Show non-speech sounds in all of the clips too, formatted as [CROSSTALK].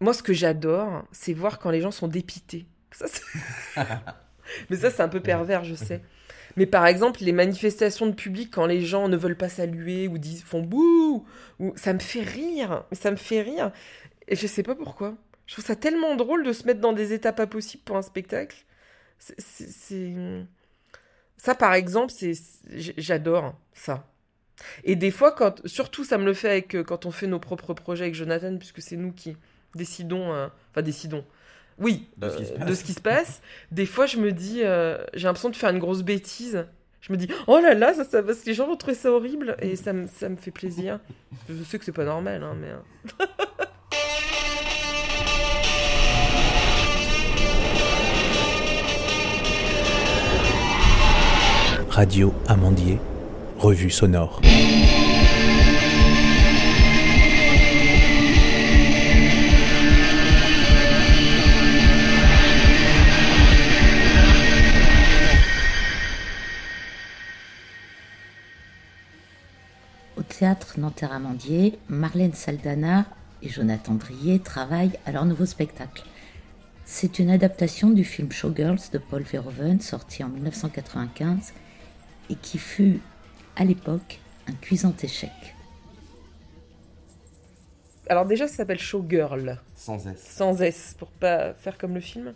moi, ce que j'adore, c'est voir quand les gens sont dépités. Ça, [LAUGHS] Mais ça, c'est un peu pervers, je sais. Mais par exemple, les manifestations de public, quand les gens ne veulent pas saluer ou disent, font bouh, ou ça me fait rire. Ça me fait rire. Et je sais pas pourquoi. Je trouve ça tellement drôle de se mettre dans des états pas possibles pour un spectacle. C'est- Ça, par exemple, c'est j'adore ça. Et des fois, quand, surtout, ça me le fait avec, euh, quand on fait nos propres projets avec Jonathan, puisque c'est nous qui décidons, euh, enfin décidons, oui, De ce qui se euh, passe. de ce qui se passe. Des fois, je me dis, euh, j'ai l'impression de faire une grosse bêtise. Je me dis, oh là là, ça, ça, parce que les gens vont trouver ça horrible, et ça, me- ça me fait plaisir. Je sais que c'est pas normal, hein, mais. euh, Radio Amandier, revue sonore. Théâtre Nanterre-Amandier, Marlène Saldana et Jonathan Drier travaillent à leur nouveau spectacle. C'est une adaptation du film Showgirls de Paul Verhoeven, sorti en 1995 et qui fut, à l'époque, un cuisant échec. Alors, déjà, ça s'appelle Showgirl. Sans S. sans S pour pas faire comme le film.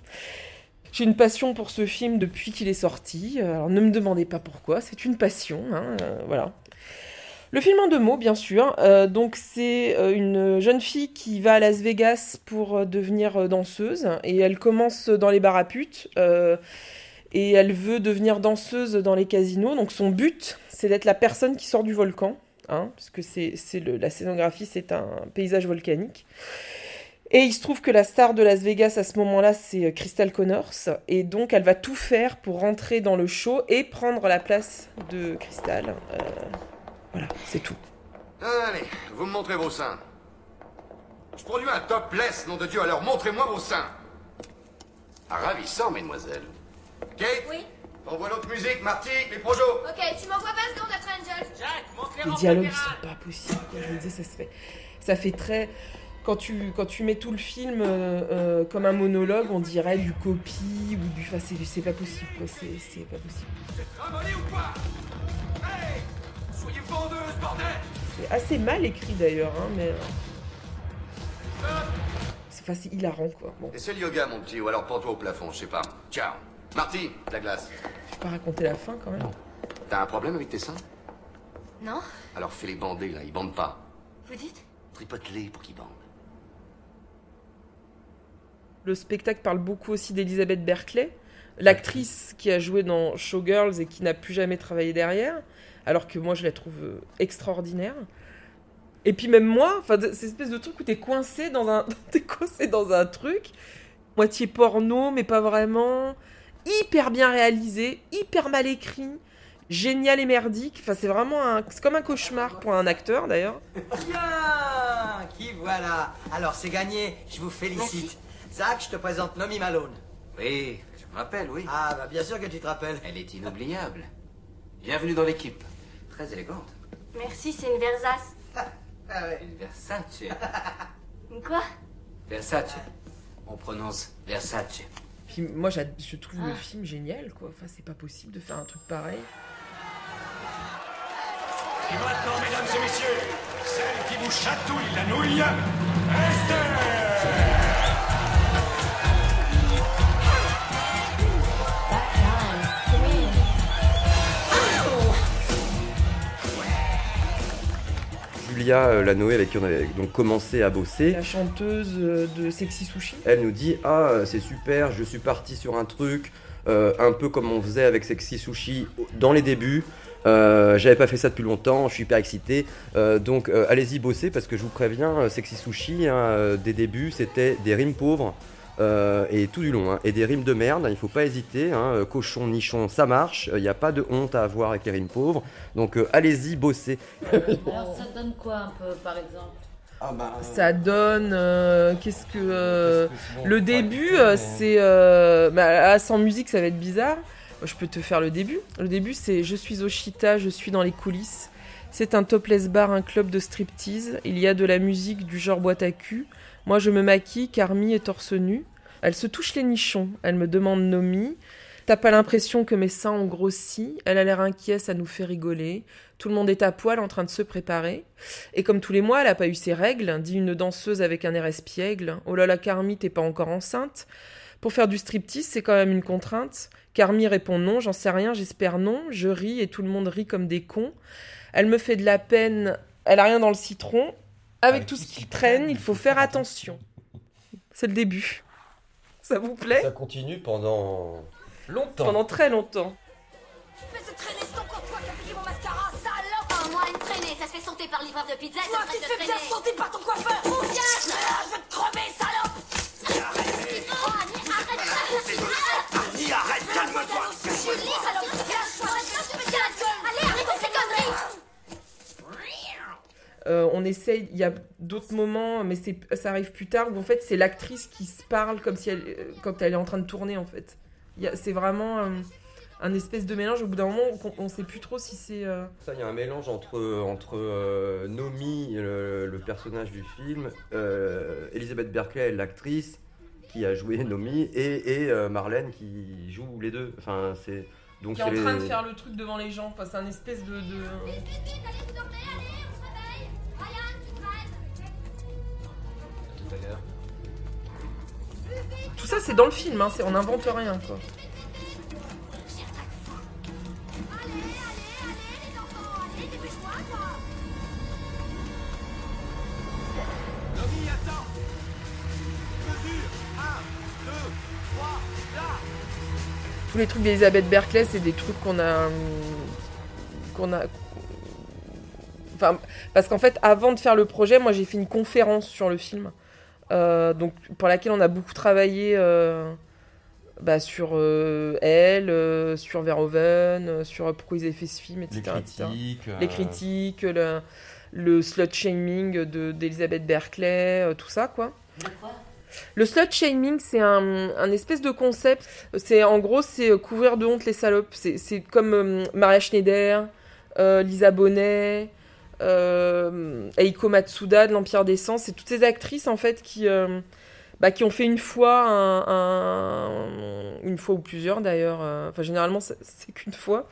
J'ai une passion pour ce film depuis qu'il est sorti. Alors ne me demandez pas pourquoi, c'est une passion. hein, euh, voilà. Le film en deux mots, bien sûr. Euh, donc c'est euh, une jeune fille qui va à Las Vegas pour euh, devenir danseuse et elle commence dans les bars et elle veut devenir danseuse dans les casinos. Donc son but, c'est d'être la personne qui sort du volcan, hein, parce que c'est la scénographie, c'est un paysage volcanique. Et il se trouve que la star de Las Vegas à ce moment-là, c'est Crystal Connors. Et donc, elle va tout faire pour rentrer dans le show et prendre la place de Crystal. Voilà, c'est tout. Allez, vous me montrez vos seins. Je produis un topless, nom de Dieu, alors montrez-moi vos seins. Ah, ravissant, mesdemoiselles. Kate Oui Envoie l'autre musique, Marty, les projos. Ok, tu m'envoies 20 secondes après Angel. Jack, montre les Les dialogues, sont pas possibles. quoi. Je me disais, ça se fait. Ça fait très. Quand tu, quand tu mets tout le film euh, euh, comme un monologue, on dirait du copie ou du. Enfin, c'est c'est pas possible, quoi. C'est c'est pas possible. Ramolli ou quoi? Hey Soyez vendeuse, bordel C'est assez mal écrit d'ailleurs, hein, mais. euh, C'est enfin, hilarant, quoi. Bon, Et c'est le yoga, mon petit, ou alors pends-toi au plafond, je sais pas. Ciao. Marty, de la glace. je vais pas raconter la fin quand même. T'as un problème avec tes seins? Non Alors fais-les bander, là, ils bandent pas. Vous dites? Tripote-les pour qu'ils bandent. Le spectacle parle beaucoup aussi d'Elisabeth Berkeley, l'actrice qui a joué dans Showgirls et qui n'a plus jamais travaillé derrière, alors que moi je la trouve euh, extraordinaire. Et puis même moi, enfin, cette espèce de truc où t'es coincé dans un, [LAUGHS] t'es coincé dans un truc, moitié porno mais pas vraiment, hyper bien réalisé, hyper mal écrit, génial et merdique. Enfin, c'est vraiment un, c'est comme un cauchemar pour un acteur d'ailleurs. Bien Qui voilà Alors c'est gagné, je vous félicite. Zach, je te présente Nomi Malone. Oui, je me rappelle, oui. Ah, bah bien sûr que tu te rappelles. Elle est inoubliable. Bienvenue dans l'équipe. Très élégante. Merci, c'est une Versace. Ah ouais. Une Versace. Quoi? Versace. On prononce Versace. Puis moi je trouve le film génial quoi. Enfin, c'est pas possible de faire un truc pareil. Et maintenant, mesdames et messieurs, celle qui vous chatouille la nouille, Esther Julia euh, Lanoé, avec qui on avait donc commencé à bosser, La chanteuse euh, de Sexy Sushi. elle nous dit Ah, c'est super, je suis parti sur un truc, euh, un peu comme on faisait avec Sexy Sushi dans les débuts. Euh, J'avais pas fait ça depuis longtemps, je suis hyper excité. Euh, donc allez-y bosser parce que je vous préviens, Sexy Sushi, hein, des débuts, c'était des rimes pauvres. Euh, et tout du long, hein, et des rimes de merde, il faut pas hésiter, hein, euh, cochon, nichon, ça marche, il n'y a pas de honte à avoir avec les rimes pauvres, donc euh, allez-y bosser. [LAUGHS] Alors ça donne quoi un peu par exemple? Ah bah, Ça donne. euh, Qu'est-ce que. euh, le début, euh, c'est. euh, bah, ah, sans musique, ça va être bizarre. Je peux te faire le début. Le début, c'est Je suis Oshita, je suis dans les coulisses. C'est un topless bar, un club de striptease. Il y a de la musique du genre boîte à cul. Moi, je me maquille, Carmi est torse nu. Elle se touche les nichons. Elle me demande Nomi. T'as pas l'impression que mes seins ont grossi? Elle a l'air inquiète, ça nous fait rigoler. Tout le monde est à poil en train de se préparer. Et comme tous les mois, elle a pas eu ses règles, dit une danseuse avec un air espiègle. Oh là là, Carmi, t'es pas encore enceinte Pour faire du striptease, c'est quand même une contrainte. Carmi répond non, j'en sais rien, j'espère non. Je ris et tout le monde rit comme des cons. Elle me fait de la peine, elle a rien dans le citron. Avec tout ce qui traîne, il faut faire attention. C'est le début. Ça vous plaît Ça continue pendant longtemps. Pendant très longtemps. Traîner, c'est ton courtois qui a payé mon mascara, salope moi, une traînée, ça se fait sauter par livreur de pizza, Toi ça qui te traîne fais de bien traîner. sauter par ton coiffeur Ou bien... Ah, Je vais te crever, salope Annie, arrête on essaye, il y a d'autres moments, mais c'est, ça arrive plus tard, où en fait c'est l'actrice qui se parle comme si elle, euh, quand elle est en train de tourner en fait. Il y a- c'est vraiment euh, un espèce de mélange, au bout d'un moment on, on sait plus trop si c'est... euh, Ça, il y a un mélange entre, entre euh, Nomi, le, le personnage du film, euh, Elisabeth Berkeley, l'actrice qui a joué Nomi, et, et euh, Marlène qui joue les deux. Enfin, c'est donc qui est en train de faire le truc devant les gens, enfin, c'est un espèce de... de- Tout ça c'est dans le film, hein, on n'invente rien quoi. Allez, allez, allez, les enfants, allez, dépêche-toi, toi Nomi, attends Mesure 1, 2, 3, là Tous les trucs d'Elisabeth Berkeley, c'est des trucs qu'on a. hum, qu'on a. Enfin, parce qu'en fait, avant de faire le projet, moi j'ai fait une conférence sur le film, euh, donc pour laquelle on a beaucoup travaillé euh, bah, sur euh, elle, euh, sur Verhoeven, euh, sur pourquoi ils avaient fait ce film, etc. les etc. critiques. euh, Les critiques, le, le slut shaming de d'Elisabeth Berkeley, euh, tout ça quoi. Le slut shaming, c'est un, un espèce de concept. C'est en gros, c'est couvrir de honte les salopes. C'est comme euh, Maria Schneider, euh, Lisa Bonet, euh, Eiko Matsuda de l'Empire des Sens. C'est toutes ces actrices en fait qui, euh, bah, qui ont fait une fois, un, un- une fois ou plusieurs d'ailleurs. euh, Enfin, généralement, c'est qu'une fois.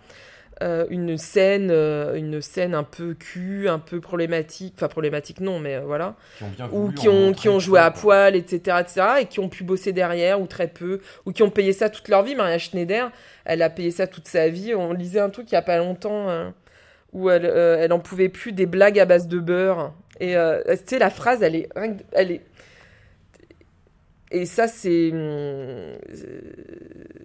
euh, une scène, euh, une scène un peu cul, un peu problématique. Enfin, problématique non, mais euh, voilà qui ont bien ou qui ont, qui ont joué à poil, etc., etc., et qui ont pu bosser derrière, ou très peu, ou qui ont payé ça toute leur vie. Maria Schneider, elle a payé ça toute sa vie. On lisait un truc il y a pas longtemps euh, où elle, euh, elle en pouvait plus des blagues à base de beurre. Et euh, tu sais, la phrase, elle est, elle est. Et ça, c'est, hum,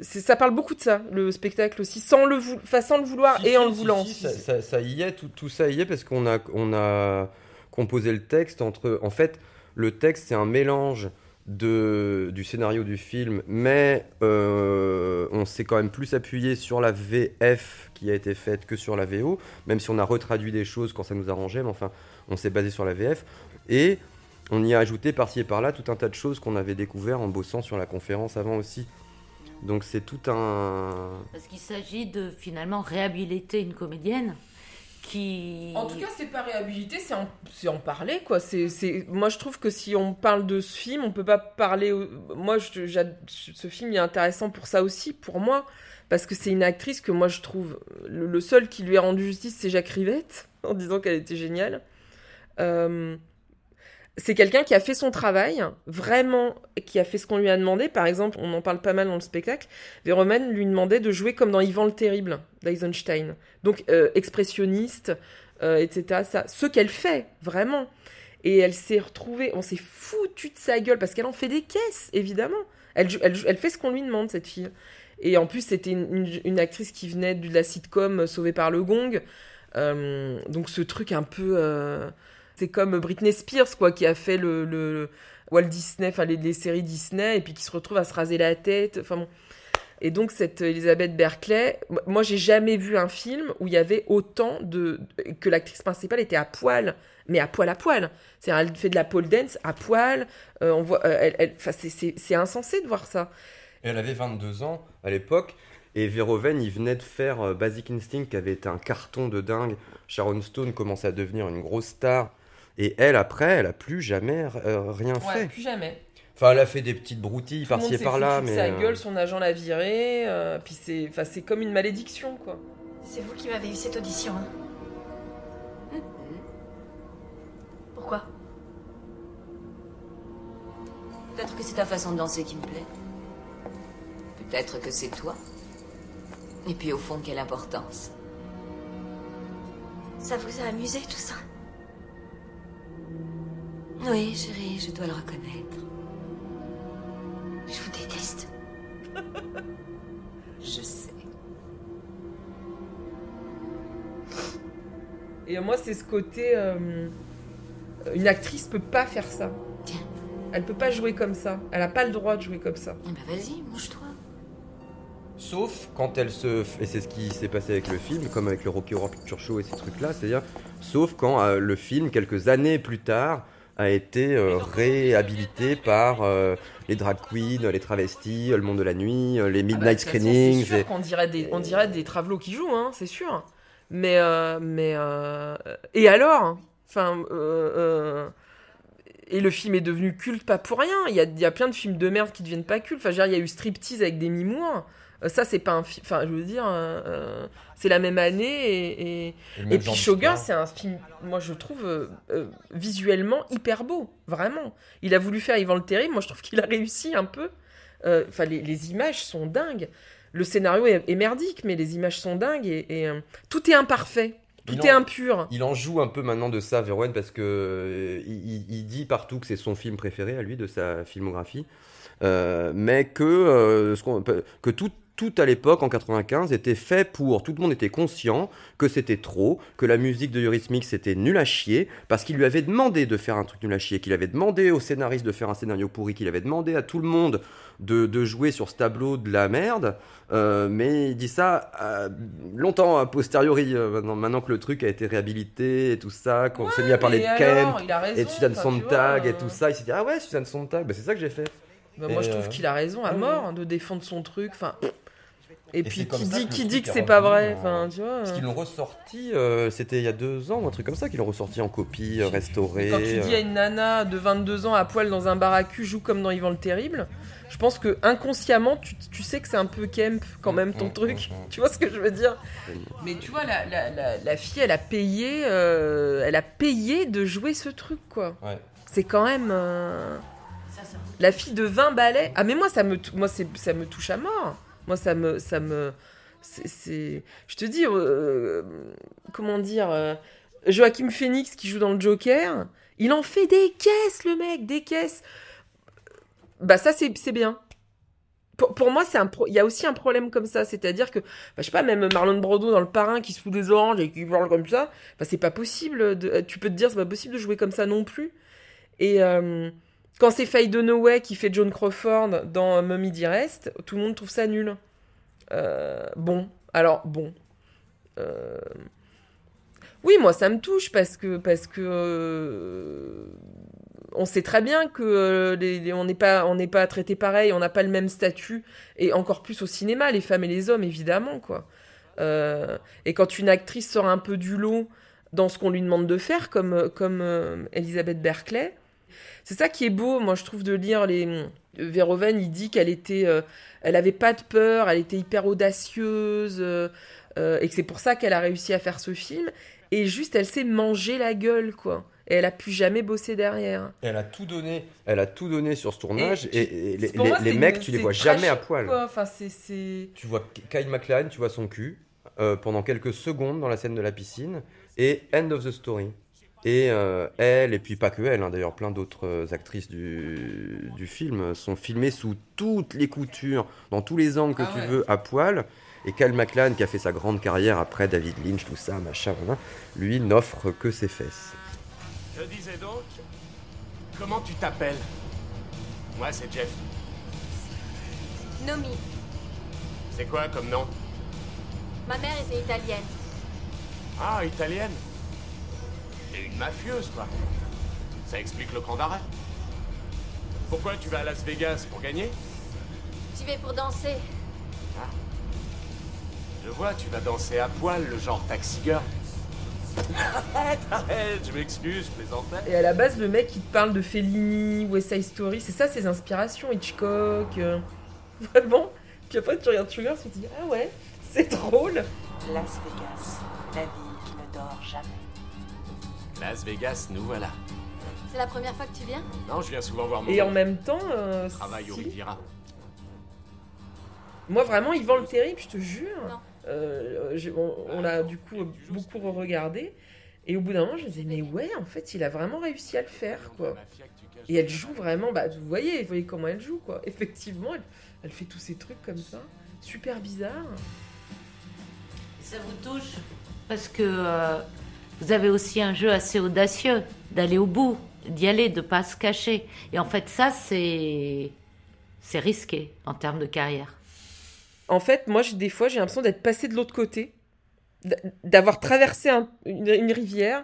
c'est, ça parle beaucoup de ça, le spectacle aussi, sans le, vou- enfin, sans le vouloir Si, et en le si, voulant. ça- ça y est, tout, tout ça y est parce qu'on a, on a composé le texte entre. En fait, le texte c'est un mélange de, du scénario du film, mais euh, on s'est quand même plus appuyé sur la VF qui a été faite que sur la VO, même si on a retraduit des choses quand ça nous arrangeait, mais enfin, on s'est basé sur la VF. Et on y a ajouté par-ci et par-là tout un tas de choses qu'on avait découvert en bossant sur la conférence avant aussi. Donc c'est tout un. Parce qu'il s'agit de finalement réhabiliter une comédienne En tout cas, c'est pas réhabilité, c'est en, en parler, quoi. C'est. Moi, je trouve que si on parle de ce film, on peut pas parler... Moi, je, ce film il est intéressant pour ça aussi, pour moi, parce que c'est une actrice que moi, je trouve... Le, le seul qui lui a rendu justice, c'est Jacques Rivette, [LAUGHS] en disant qu'elle était géniale. Euh, C'est quelqu'un qui a fait son travail, vraiment, qui a fait ce qu'on lui a demandé. Par exemple, on en parle pas mal dans le spectacle. Verhoeven lui demandait de jouer comme dans Ivan le Terrible d'Eisenstein. Donc, euh, expressionniste, euh, etc. Ça, ce qu'elle fait, vraiment. Et elle s'est retrouvée, on s'est foutu de sa gueule parce qu'elle en fait des caisses, évidemment. Elle, elle, elle fait ce qu'on lui demande, cette fille. Et en plus, c'était une, actrice qui venait de la sitcom euh, Sauvée par le Gong. Donc, ce truc un peu. C'est comme Britney Spears, quoi, qui a fait le, Walt Disney, enfin les, séries Disney, et puis qui se retrouve à se raser la tête. Enfin bon. Et donc, cette Elisabeth Berkeley, moi, j'ai jamais vu un film où il y avait autant de. que l'actrice principale était à poil, mais à poil à poil. C'est-à-dire, elle fait de la pole dance à poil. euh, on voit, euh, elle, elle- c'est- insensé de voir ça. Elle avait 22 ans à l'époque. Et Verhoeven, il venait de faire euh, Basic Instinct, qui avait été un carton de dingue. Sharon Stone commençait à devenir une grosse star. Et elle, après, elle a plus jamais euh, rien Ouais, fait. plus jamais. Enfin, elle a fait des petites broutilles par-ci et par-là, mais. sa euh, gueule, son agent l'a viré. euh, puis c'est, enfin, c'est comme une malédiction, quoi. C'est vous qui m'avez eu cette audition, hein Pourquoi Peut-être que c'est ta façon de danser qui me plaît. Peut-être que c'est toi. Et puis au fond, quelle importance. Ça vous a amusé tout ça? Oui, chérie, je dois le reconnaître. Je vous déteste. [LAUGHS] Je sais. Et moi, c'est ce côté. euh, une actrice peut pas faire ça. Tiens. Elle peut pas jouer comme ça. Elle a pas le droit de jouer comme ça. Eh ben vas-y, mouche-toi. Sauf quand elle se. f- Et c'est ce qui s'est passé avec le film, comme avec le Rocky Horror Picture Show et ces trucs-là, c'est-à-dire. Sauf quand euh, le film, quelques années plus tard, a été euh, réhabilité par euh, les drag queens, les travestis, le monde de la nuit, euh, les Ah bah, midnight screenings. C'est sûr qu'on dirait des, on dirait des travelots qui jouent, hein, c'est sûr. Mais, euh, mais euh, et alors Enfin, euh, euh, et le film est devenu culte pas pour rien. Il y a, y a plein de films de merde qui deviennent pas cultes. Enfin, je veux dire, il y a eu Striptease avec des Moore. Euh, ça, c'est pas un film. Enfin, je veux dire, euh, euh, c'est la même année et, et, Et puis d'histoire. c'est un film, moi je trouve euh, visuellement hyper beau, vraiment. Il a voulu faire Yvan le Terrible, moi je trouve qu'il a réussi un peu. Enfin, les, les images sont dingues. Le scénario est, est merdique, mais les images sont dingues et, tout est imparfait, tout est impur. Il en joue un peu maintenant de ça, Verhoeven, parce que euh, il, dit partout que c'est son film préféré à lui de sa filmographie, Euh, mais que euh, ce peut- que tout tout à l'époque, en 95, était fait pour. Tout le monde était conscient que c'était trop, que la musique de Eurythmics c'était nul à chier, parce qu'il lui avait demandé de faire un truc nul à chier, qu'il avait demandé au scénariste de faire un scénario pourri, qu'il avait demandé à tout le monde de, de jouer sur ce tableau de la merde. Euh, mais il dit ça euh, longtemps a posteriori, euh, maintenant, maintenant que le truc a été réhabilité et tout ça, qu'on s'est mis à parler de alors, Kemp raison, et de Suzanne Sontag vois, et tout ça, il s'est dit Ah ouais, Suzanne Sontag, bah, c'est ça que j'ai fait. Bah, moi je trouve qu'il a raison à ouais, mort hein, de défendre son truc. Enfin, et, puis qui dit, qui dit que est c'est pas vrai en- Enfin, tu vois. Parce euh. qu'ils l'ont ressorti, euh, c'était il y a deux ans ou un truc comme ça, qu'ils l'ont ressorti en copie euh, restaurée. Quand tu dis à une nana de 22 ans à poil dans un bar à cul joue comme dans Yvan le Terrible, je pense que inconsciemment tu, tu sais que c'est un peu Kemp quand même ton Mm, truc. mm, mm. Tu vois ce que je veux dire? Mais tu vois, la, la, la, la fille, elle a payé, euh, elle a payé de jouer ce truc quoi. Ouais. C'est quand même euh, la fille de 20 balais. Ah mais moi ça me, moi c'est, ça me touche à mort. Moi ça me, ça me, c'est, je te dis, euh, comment dire, euh, Joachim Phoenix qui joue dans le Joker, il en fait des caisses le mec, des caisses. Bah ça c'est, bien. Pour, moi, c'est un il y a aussi un problème comme ça, c'est-à-dire que, bah, je sais pas, même Marlon Brando dans Le Parrain qui se fout des oranges et qui parle comme ça, bah, c'est pas possible. Tu peux te dire, c'est pas possible de jouer comme ça non plus. Et euh, quand c'est Faye Dunaway qui fait John Crawford dans Mummy Dearest, tout le monde trouve ça nul. Euh, bon, alors bon. Euh, Oui, moi ça me touche parce que euh, on sait très bien que euh, on n'est pas on traité pareil, on n'a pas le même statut et encore plus au cinéma, les femmes et les hommes évidemment quoi. Euh, et quand une actrice sort un peu du lot dans ce qu'on lui demande de faire, comme comme euh, Elisabeth Berkeley, c'est ça qui est beau, moi je trouve de lire les Verhoeven, il dit qu'elle était, euh, elle avait pas de peur, elle était hyper audacieuse, euh, euh, et que c'est pour ça qu'elle a réussi à faire ce film. Et juste, elle s'est manger la gueule, quoi. Et elle a plus jamais bossé derrière. Elle a tout donné. Elle a tout donné sur ce tournage et, Et et les, les- moi, les c'est mecs, une- tu les vois jamais à poil. quoi. Enfin. Tu vois Kyle MacLachlan, tu vois son cul euh, pendant quelques secondes dans la scène de la piscine et End of the Story. Et euh, elle, et puis pas que elle, hein, d'ailleurs, plein d'autres euh, actrices du, du film sont filmées sous toutes les coutures, dans tous les angles que Ah tu ouais. veux, à poil. Et Kyle MacLachlan, qui a fait sa grande carrière après David Lynch, tout ça, machin, voilà, lui n'offre que ses fesses. Je disais donc, comment tu t'appelles? Moi, c'est Jeff. Nomi, C'est quoi comme nom? Ma mère était italienne. Ah, italienne? T'es une mafieuse, quoi. Ça explique le camp d'arrêt. Pourquoi tu vas à Las Vegas pour gagner J'y vais pour danser. Je vois, tu vas danser à poil, le genre taxi girl. [LAUGHS] Arrête, arrête, je m'excuse, je plaisantais. Et à la base, le mec, il te parle de Fellini, West Side Story, c'est ça ses inspirations, Hitchcock. euh, [LAUGHS] Vraiment. Puis après, tu regardes Sugar, tu te dis, ah ouais, c'est drôle. Las Vegas, la ville Las Vegas, nous voilà. C'est la première fois que tu viens? Non, je viens souvent voir mon Et en même temps, euh, travail au si. Riviera. Moi, vraiment, Yvan le Terrible, je te jure. Euh, on on l'a du coup beaucoup re-regardé. Et au bout d'un moment, je me disais, mais ouais, en fait, il a vraiment réussi à le faire, quoi. Et elle joue vraiment, bah, vous voyez, vous voyez comment elle joue, quoi. [LAUGHS] Effectivement, elle, elle fait tous ces trucs comme ça, super bizarre. Ça vous touche? Parce que euh, vous avez aussi un jeu assez audacieux d'aller au bout, d'y aller, de pas se cacher. Et en fait, ça, c'est c'est risqué en termes de carrière. En fait, moi, des fois, j'ai l'impression d'être passé de l'autre côté, d'avoir traversé un- une, une rivière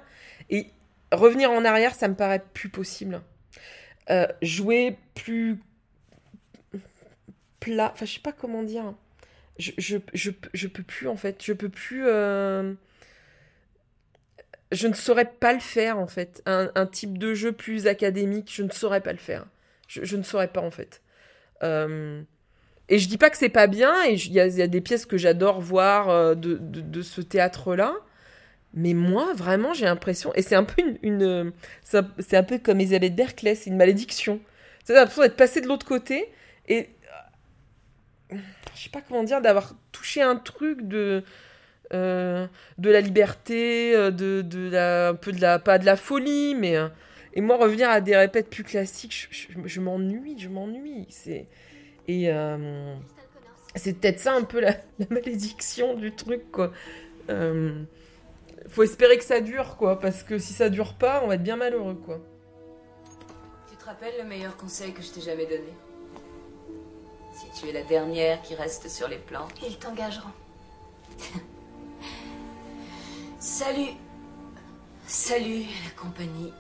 et revenir en arrière, ça me paraît plus possible. Euh, jouer plus plat, enfin, je sais pas comment dire. Je, je, je, je peux plus, en fait. Je peux plus. euh, Je ne saurais pas le faire, en fait. Un, type de jeu plus académique, je ne saurais pas le faire. Je, ne saurais pas, en fait. Euh, Et je dis pas que c'est pas bien, et il y, a- des pièces que j'adore voir euh, de, ce théâtre-là. Mais moi, vraiment, j'ai l'impression, et c'est un peu une, une, c'est un- c'est un peu comme Elisabeth Berkeley, c'est une malédiction. C'est l'impression d'être passé de l'autre côté et euh, je sais pas comment dire, d'avoir touché un truc de euh, de la liberté, euh, de, de la, un peu de la pas de la folie, mais euh, et moi revenir à des répètes plus classiques, je, je- je m'ennuie, je m'ennuie. C'est et euh, c'est peut-être ça un peu la, la malédiction du truc quoi. Euh, faut espérer que ça dure quoi, parce que si ça dure pas, on va être bien malheureux quoi. Tu te rappelles le meilleur conseil que je t'ai jamais donné? Si tu es la dernière qui reste sur les plans. Ils t'engageront. [LAUGHS] Salut Salut à la compagnie.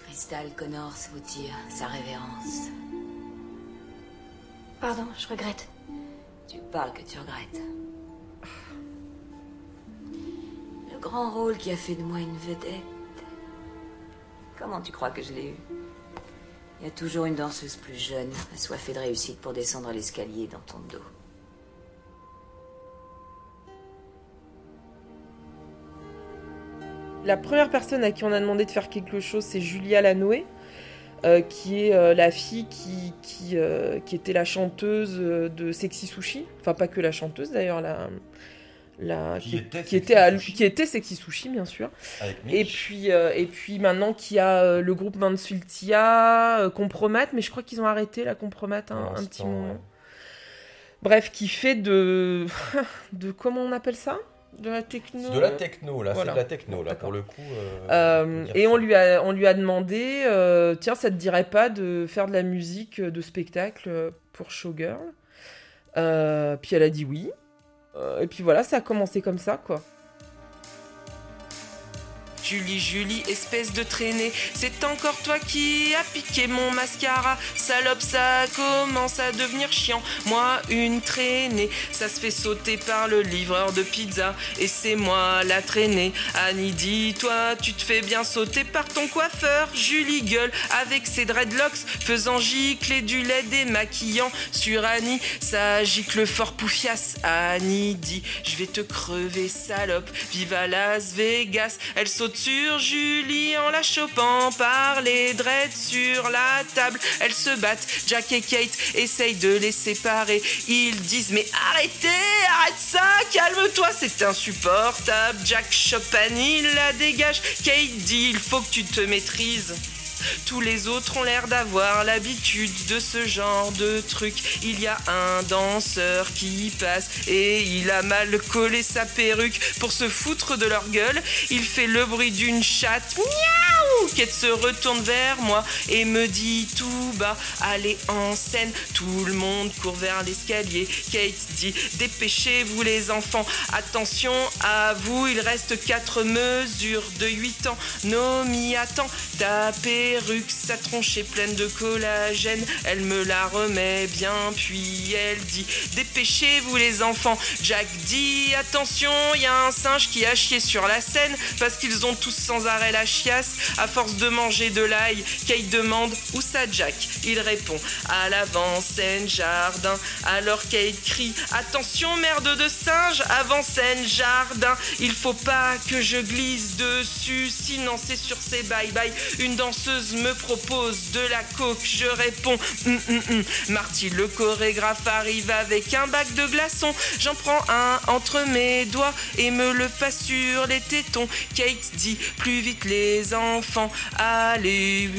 Crystal Connors vous tire sa révérence. Pardon, je regrette. Tu parles que tu regrettes. Le grand rôle qui a fait de moi une vedette. Comment tu crois que je l'ai eu? Il y a toujours une danseuse plus jeune, assoiffée de réussite pour descendre l'escalier dans ton dos. La première personne à qui on a demandé de faire quelque chose, c'est Julia Lanoé, euh, qui est euh, la fille qui, qui, euh, qui était la chanteuse de Sexy Sushi. Enfin, pas que la chanteuse d'ailleurs, la, la, Qui était qui Sexy était à- Sushi. qui était Sexy Sushi, bien sûr. Et puis, euh, et puis maintenant qu'il y a euh, le groupe Mansultia, euh, Compromat, mais je crois qu'ils ont arrêté la Compromat un, Pour un petit moment. Bref, qui fait de. [LAUGHS] de comment on appelle ça? De la techno De la techno, là, Voilà. c'est de la techno, là, pour le coup. euh, Euh, on et ça. on lui a, on lui a demandé, euh, tiens, ça te dirait pas de faire de la musique de spectacle pour Showgirl? Euh, Puis elle a dit oui. Et puis voilà, ça a commencé comme ça, quoi. Julie, Julie, espèce de traînée, c'est encore toi qui as piqué mon mascara. Salope, ça commence à devenir chiant. Moi, une traînée, ça se fait sauter par le livreur de pizza. Et c'est moi la traînée. Annie, dis-toi, tu te fais bien sauter par ton coiffeur. Julie gueule avec ses dreadlocks, faisant gicler du lait démaquillant sur Annie. Ça gicle fort poufias. Annie dit, je vais te crever, salope. Vive Las Vegas. Elle saute sur Julie en la chopant par les dreads sur la table. Elles se battent. Jack et Kate essayent de les séparer. Ils disent mais arrêtez, arrête ça, calme-toi, c'est insupportable. Jack chope Annie, la dégage. Kate dit il faut que tu te maîtrises. Tous les autres ont l'air d'avoir l'habitude de ce genre de truc. Il y a un danseur qui passe et il a mal collé sa perruque pour se foutre de leur gueule. Il fait le bruit d'une chatte. Miaou Kate se retourne vers moi et me dit tout bas Allez en scène. Tout le monde court vers l'escalier. Kate dit Dépêchez-vous les enfants. Attention à vous, il reste 4 mesures de 8 ans. Nomi attend ta perruque, sa tronche est pleine de collagène. Elle me la remet bien, puis elle dit Dépêchez-vous les enfants. Jack dit Attention, il y a un singe qui a chié sur la scène parce qu'ils ont tous sans arrêt la chiasse force de manger de l'ail. Kate demande Où ça, Jack Il répond À l'avant-scène jardin. Alors Kate crie Attention, merde de singe, avant-scène jardin. Il faut pas que je glisse dessus, sinon c'est sur ses bye-bye. Une danseuse me propose de la coke, je réponds hum. Marty, le chorégraphe, arrive avec un bac de glaçons. J'en prends un entre mes doigts et me le passe sur les tétons. Kate dit plus vite les enfants, allez.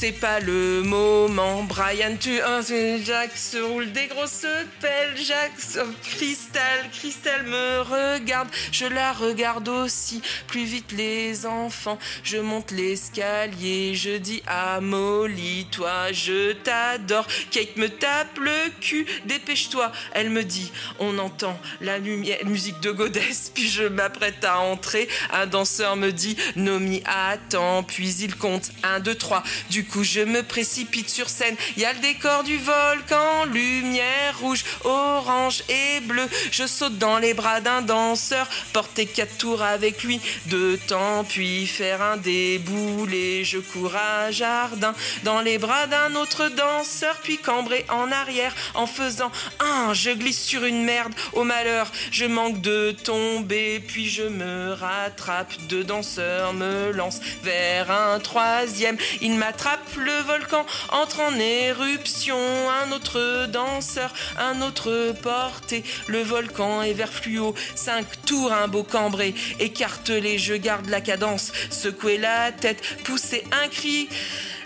C'est pas le moment, Brian, tu. Oh, Jack se roule des grosses pelles. Jack, oh, Crystal, Crystal me regarde. Je la regarde aussi. Plus vite, les enfants. Je monte l'escalier. Je dis à Molly, toi, je t'adore. Kate me tape le cul. Dépêche-toi. Elle me dit, on entend la lumière, musique de Godès. Puis je m'apprête à entrer. Un danseur me dit, Nomi, attends. Puis il compte 1, 2, 3. Du coup, je me précipite sur scène. Il y a le décor du volcan, lumière rouge, orange et bleu. Je saute dans les bras d'un danseur, porter quatre tours avec lui, deux temps, puis faire un déboulé. Je cours à jardin dans les bras d'un autre danseur, puis cambrer en arrière en faisant un. Je glisse sur une merde. Au malheur, je manque de tomber, puis je me rattrape. Deux danseurs me lancent vers un troisième. Il m'attrape le volcan entre en éruption. Un autre danseur, un autre porté. Le volcan est vert fluo. Cinq tours, un beau cambré. Écartelé, je garde la cadence. Secouer la tête, pousser un cri.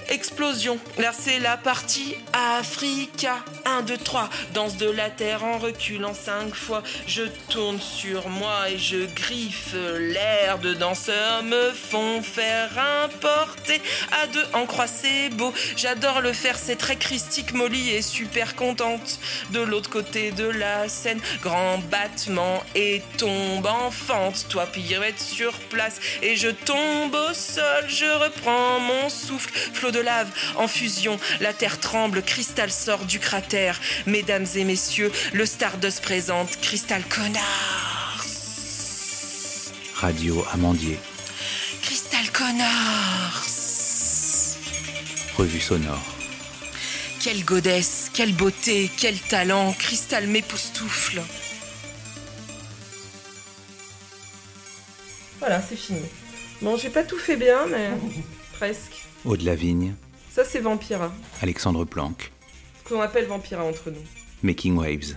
Explosion, là c'est la partie Africa. 1, 2, 3, danse de la terre en reculant 5 fois. Je tourne sur moi et je griffe l'air. De danseurs me font faire un porté. À deux en croix, beau. J'adore le faire, c'est très christique. Molly est super contente. De l'autre côté de la scène, grand battement et tombe en fente. Toi, pirouette sur place et je tombe au sol. Je reprends mon souffle. De lave en fusion. La terre tremble, Cristal sort du cratère. Mesdames et messieurs, le Stardust présente Crystal Connors. Radio Amandier, Crystal Connors. revue sonore. Quelle godesse, quelle beauté, quel talent, Cristal m'époustoufle. Voilà, c'est fini. Bon, j'ai pas tout fait bien, mais [LAUGHS] presque. Aude Lavigne, Ça, c'est Vampira. Alexandre Planck, Ce qu'on appelle Vampira entre nous. Making Waves.